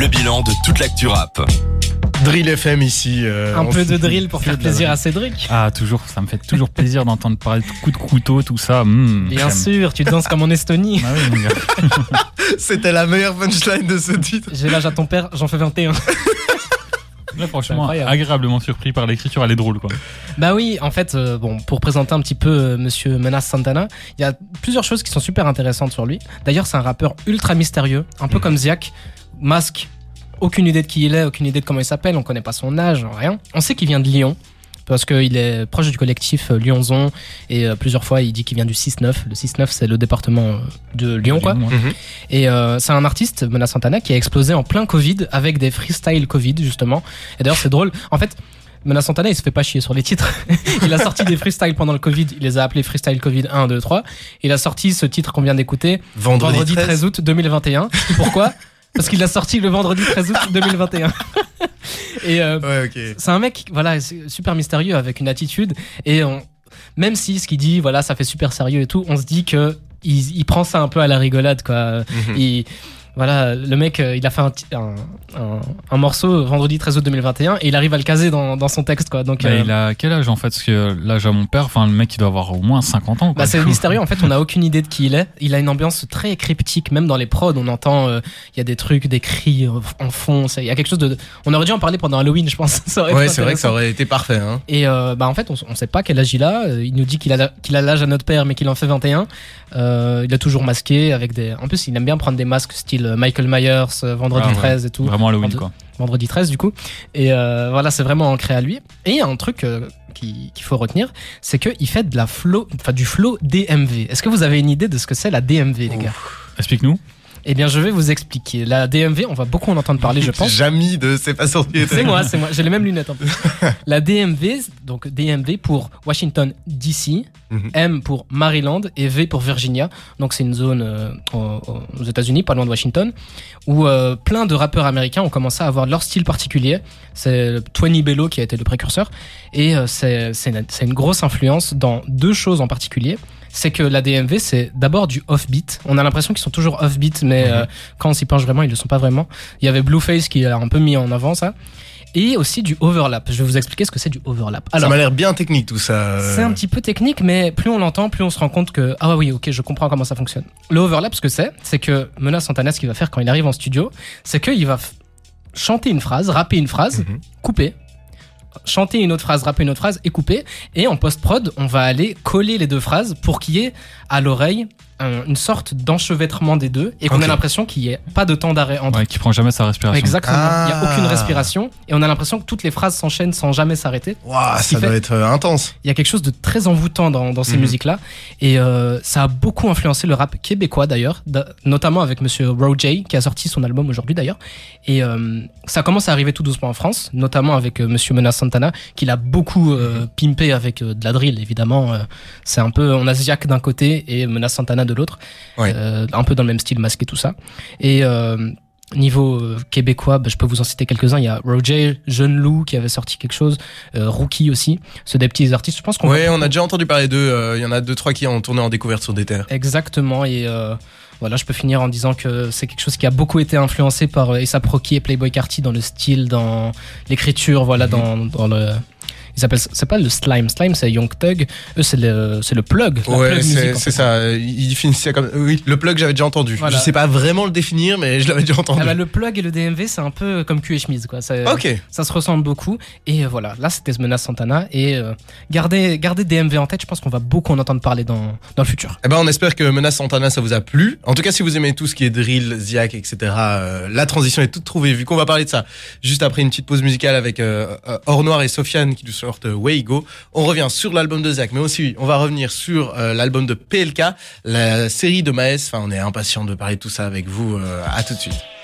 le bilan de toute l'actu rap. Drill FM ici. euh, Un peu de drill pour faire plaisir à Cédric. Ah, toujours, ça me fait toujours plaisir d'entendre parler de coups de couteau, tout ça. hmm, Bien sûr, tu danses comme en Estonie. Ah oui. C'était la meilleure punchline de ce titre. J'ai l'âge à ton père, j'en fais 21. Là, franchement, agréablement surpris par l'écriture, elle est drôle, quoi. Bah oui, en fait, euh, bon, pour présenter un petit peu euh, Monsieur Menas Santana, il y a plusieurs choses qui sont super intéressantes sur lui. D'ailleurs, c'est un rappeur ultra mystérieux, un peu Mhm. comme Ziak. Masque, aucune idée de qui il est, aucune idée de comment il s'appelle, on connaît pas son âge, rien. On sait qu'il vient de Lyon. Parce qu'il est proche du collectif euh, Lyonzon et euh, plusieurs fois il dit qu'il vient du 6-9. Le 6-9 c'est le département euh, de Lyon quoi. Lyon, ouais. Et euh, c'est un artiste, Mona Santana, qui a explosé en plein Covid avec des freestyle Covid, justement. Et d'ailleurs, c'est drôle. En fait, Mona Santana, il se fait pas chier sur les titres. il a sorti des freestyles pendant le Covid. Il les a appelés Freestyle Covid 1, 2, 3. Il a sorti ce titre qu'on vient d'écouter Vendredi, vendredi 13. 13. août 2021. Pourquoi? Parce qu'il l'a sorti le vendredi 13 août 2021. Et euh, Ouais, ok. c'est un mec, voilà, super mystérieux avec une attitude. Et on- même si ce qu'il dit, voilà, ça fait super sérieux et tout, on se dit que il, il prend ça un peu à la rigolade, quoi. Mhm. Il- voilà, le mec, euh, il a fait un, un, un- un morceau vendredi 13 août 2021 et il arrive à le caser dans, dans son texte, quoi. Donc, Bah, euh, il a quel âge en fait? Parce que l'âge à mon père, enfin le mec il doit avoir au moins 50 ans. quoi. bah, c'est mystérieux. En fait, on n'a aucune idée de qui il est. Il a une ambiance très cryptique, même dans les prods. On entend, euh, il y a des trucs, des cris euh, en fond. Il y a quelque chose de. On aurait dû en parler pendant Halloween, je pense. Ça aurait Ouais, c'est vrai que ça aurait été parfait. Hein. Et euh, bah en fait, on, on sait pas quel âge il a. Euh, Il nous dit qu'il a qu'il a l'âge à notre père, mais qu'il en fait 21. Euh, il a toujours masqué avec des. En plus, il aime bien prendre des masques style euh, Michael Myers, euh, Vendredi Ah ouais. 13 et tout. Vraiment Halloween quoi. Vendredi 13 du coup. Et euh, voilà, c'est vraiment ancré à lui. Et il y a un truc euh, qui- qu'il faut retenir, c'est qu'il fait de la flow, enfin du flow DMV. Est-ce que vous avez une idée de ce que c'est la DMV, les gars? Explique-nous. Eh bien, je vais vous expliquer. La DMV, on va beaucoup en entendre parler, je pense. Jamy de C'est pas sorti. C'est moi, c'est moi. J'ai les mêmes lunettes en plus. La DMV, donc DMV pour Washington DC, Mhm. M pour Maryland et V pour Virginia. Donc c'est une zone euh, aux, États-Unis, pas loin de Washington, où euh, plein de rappeurs américains ont commencé à avoir leur style particulier. C'est Twenty Bello qui a été le précurseur, et euh, c'est c'est une, c'est une grosse influence dans deux choses en particulier. C'est que la DMV, c'est d'abord du offbeat. On a l'impression qu'ils sont toujours offbeat, mais Mhm. euh, quand on s'y penche vraiment, ils le sont pas vraiment. Il y avait Blueface qui a un peu mis en avant ça. Et aussi du overlap. Je vais vous expliquer ce que c'est du overlap. ça m'a l'air bien technique tout ça. C'est un petit peu technique, mais plus on l'entend, plus on se rend compte que ah oui, ok, je comprends comment ça fonctionne. Le overlap, ce que c'est, c'est que Mena Santana, ce qu'il va faire quand il arrive en studio, c'est qu'il va chanter une phrase, rapper une phrase, Mhm. couper, chanter une autre phrase, rapper une autre phrase et couper. Et en post-prod, on va aller coller les deux phrases pour qu'il y ait à l'oreille un- une sorte d'enchevêtrement des deux et qu'on ait l'impression qu'il n'y ait pas de temps d'arrêt entre Ouais, qui prend jamais sa respiration. Exactement. Il n'y a Ah. aucune respiration et on a l'impression que toutes les phrases s'enchaînent sans jamais s'arrêter. Waouh, ça doit être euh, intense. Il y a quelque chose de très envoûtant dans, dans ces Mhm. musiques-là et euh, ça a beaucoup influencé le rap québécois d'ailleurs, da- notamment avec Monsieur Roger qui a sorti son album aujourd'hui d'ailleurs. Et euh, ça commence à arriver tout doucement en France, notamment avec euh, Monsieur Menas Santana qui l'a beaucoup euh, pimpé avec de la drill évidemment. c'est un peu on a Ziak d'un côté et Menas Santana de l'autre, Ouais. Euh, un peu dans le même style masqué tout ça. Et euh, Niveau euh, québécois, bah, je peux vous en citer quelques-uns. Il y a Roger, Jeune Loup qui avait sorti quelque chose, euh, Rookie aussi. C'est des petits artistes. Je pense qu'on Ouais, on a déjà entendu parler d'eux. Il y en a deux, trois qui ont tourné en découverte sur des terres. Exactement. Et voilà, je peux finir en disant que c'est quelque chose qui a beaucoup été influencé par A$AP Rocky et Playboy Carty dans le style, dans l'écriture, voilà, Mhm. dans, dans le. Ils appellent ça- c'est pas le slime. Slime, c'est Young Thug. Eux, c'est le, c'est le plug. la Ouais, plug c'est ça. Ils définissent ça comme. Oui, le plug, j'avais déjà entendu. Voilà. Je sais pas vraiment le définir, mais je l'avais déjà entendu. Ah bah, le plug et le DMV, c'est un peu comme cul et chemise, quoi. C'est- ok. Ça se ressemble beaucoup. Et euh, voilà, là, c'était Menace Santana. Et euh, gardez, gardez DMV en tête. Je pense qu'on va beaucoup en entendre parler dans, dans le futur. Eh ben, on espère que Menace Santana, ça vous a plu. En tout cas, si vous aimez tout ce qui est drill, Ziak, etc., euh, la transition est toute trouvée, vu qu'on va parler de ça juste après une petite pause musicale avec euh, Or Noir et Sofiane qui nous euh, Way. On revient sur l'album de Ziak, mais aussi, on va revenir sur euh, l'album de PLK, la série de Maes. Enfin, on est impatient de parler de tout ça avec vous. Euh, à tout de suite.